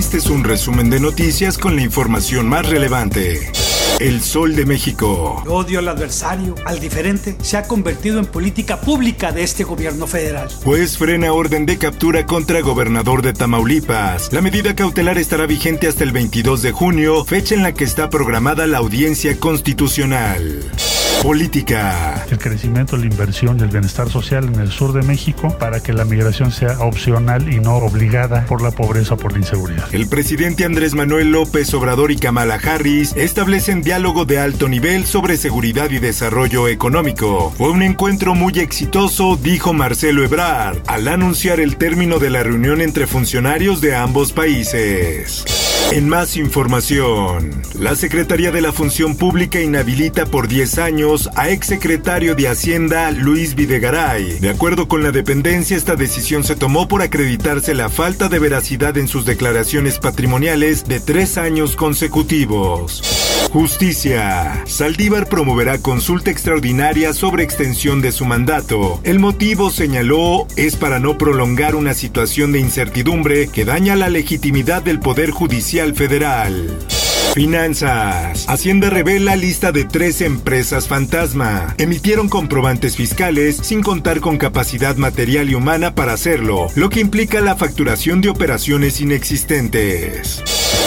Este es un resumen de noticias con la información más relevante. El Sol de México. El odio al adversario, al diferente, se ha convertido en política pública de este gobierno federal. Juez frena orden de captura contra gobernador de Tamaulipas. La medida cautelar estará vigente hasta el 22 de junio, fecha en la que está programada la audiencia constitucional. Política. El crecimiento, la inversión y el bienestar social en el sur de México para que la migración sea opcional y no obligada por la pobreza o por la inseguridad. El presidente Andrés Manuel López Obrador y Kamala Harris establecen diálogo de alto nivel sobre seguridad y desarrollo económico. Fue un encuentro muy exitoso, dijo Marcelo Ebrard, al anunciar el término de la reunión entre funcionarios de ambos países. En más información, la Secretaría de la Función Pública inhabilita por 10 años a exsecretario de Hacienda Luis Videgaray. De acuerdo con la dependencia, esta decisión se tomó por acreditarse la falta de veracidad en sus declaraciones patrimoniales de tres años consecutivos. Justicia. Saldívar promoverá consulta extraordinaria sobre extensión de su mandato. El motivo, señaló, es para no prolongar una situación de incertidumbre que daña la legitimidad del Poder Judicial Federal. Finanzas. Hacienda revela lista de tres empresas fantasma. Emitieron comprobantes fiscales sin contar con capacidad material y humana para hacerlo, lo que implica la facturación de operaciones inexistentes.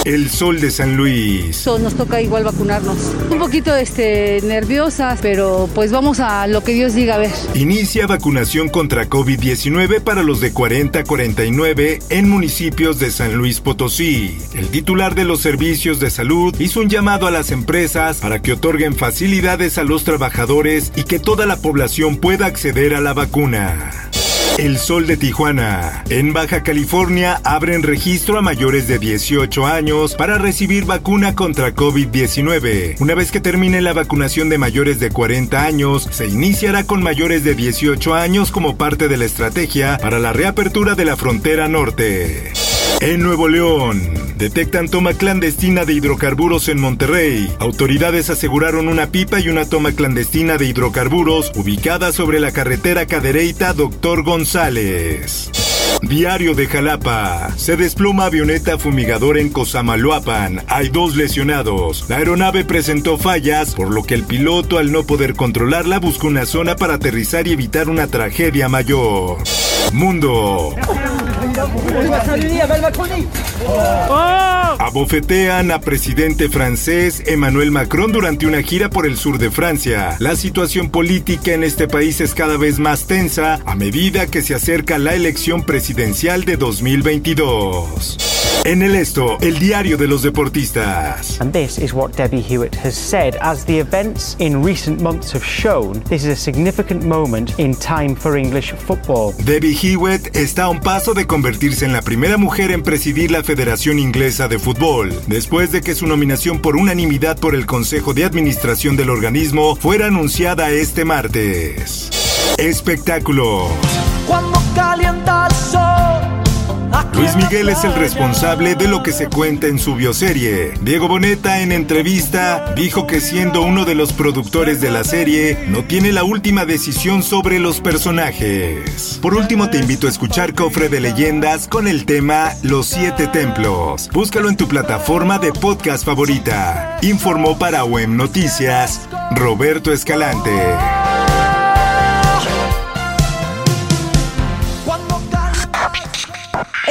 El Sol de San Luis. Nos toca igual vacunarnos. Un poquito este, nerviosas, pero pues vamos a lo que Dios diga a ver. Inicia vacunación contra COVID-19 para los de 40 a 49 en municipios de San Luis Potosí. El titular de los servicios de salud hizo un llamado a las empresas para que otorguen facilidades a los trabajadores y que toda la población pueda acceder a la vacuna. El Sol de Tijuana. En Baja California abren registro a mayores de 18 años para recibir vacuna contra COVID-19. Una vez que termine la vacunación de mayores de 40 años, se iniciará con mayores de 18 años como parte de la estrategia para la reapertura de la frontera norte. En Nuevo León, detectan toma clandestina de hidrocarburos en Monterrey. Autoridades aseguraron una pipa y una toma clandestina de hidrocarburos ubicada sobre la carretera Cadereyta Doctor González. Diario de Jalapa. Se desploma avioneta fumigador en Cosamaloapan. Hay dos lesionados. La aeronave presentó fallas, por lo que el piloto, al no poder controlarla, buscó una zona para aterrizar y evitar una tragedia mayor. Mundo. Abofetean a presidente francés Emmanuel Macron durante una gira por el sur de Francia. La situación política en este país es cada vez más tensa a medida que se acerca la elección presidencial de 2022. En el esto, el diario de los deportistas. And this is what Debbie Hewitt has said. As the events in recent months have shown, this is a significant moment in time for English football. Debbie Hewitt está a un paso de convertirse en la primera mujer en presidir la Federación Inglesa de Fútbol, después de que su nominación por unanimidad por el Consejo de Administración del organismo fuera anunciada este martes. Espectáculo. Cuando. Luis Miguel es el responsable de lo que se cuenta en su bioserie. Diego Boneta en entrevista dijo que siendo uno de los productores de la serie, no tiene la última decisión sobre los personajes. Por último te invito a escuchar Cofre de Leyendas con el tema Los Siete Templos. Búscalo en tu plataforma de podcast favorita. Informó para WEM Noticias Roberto Escalante.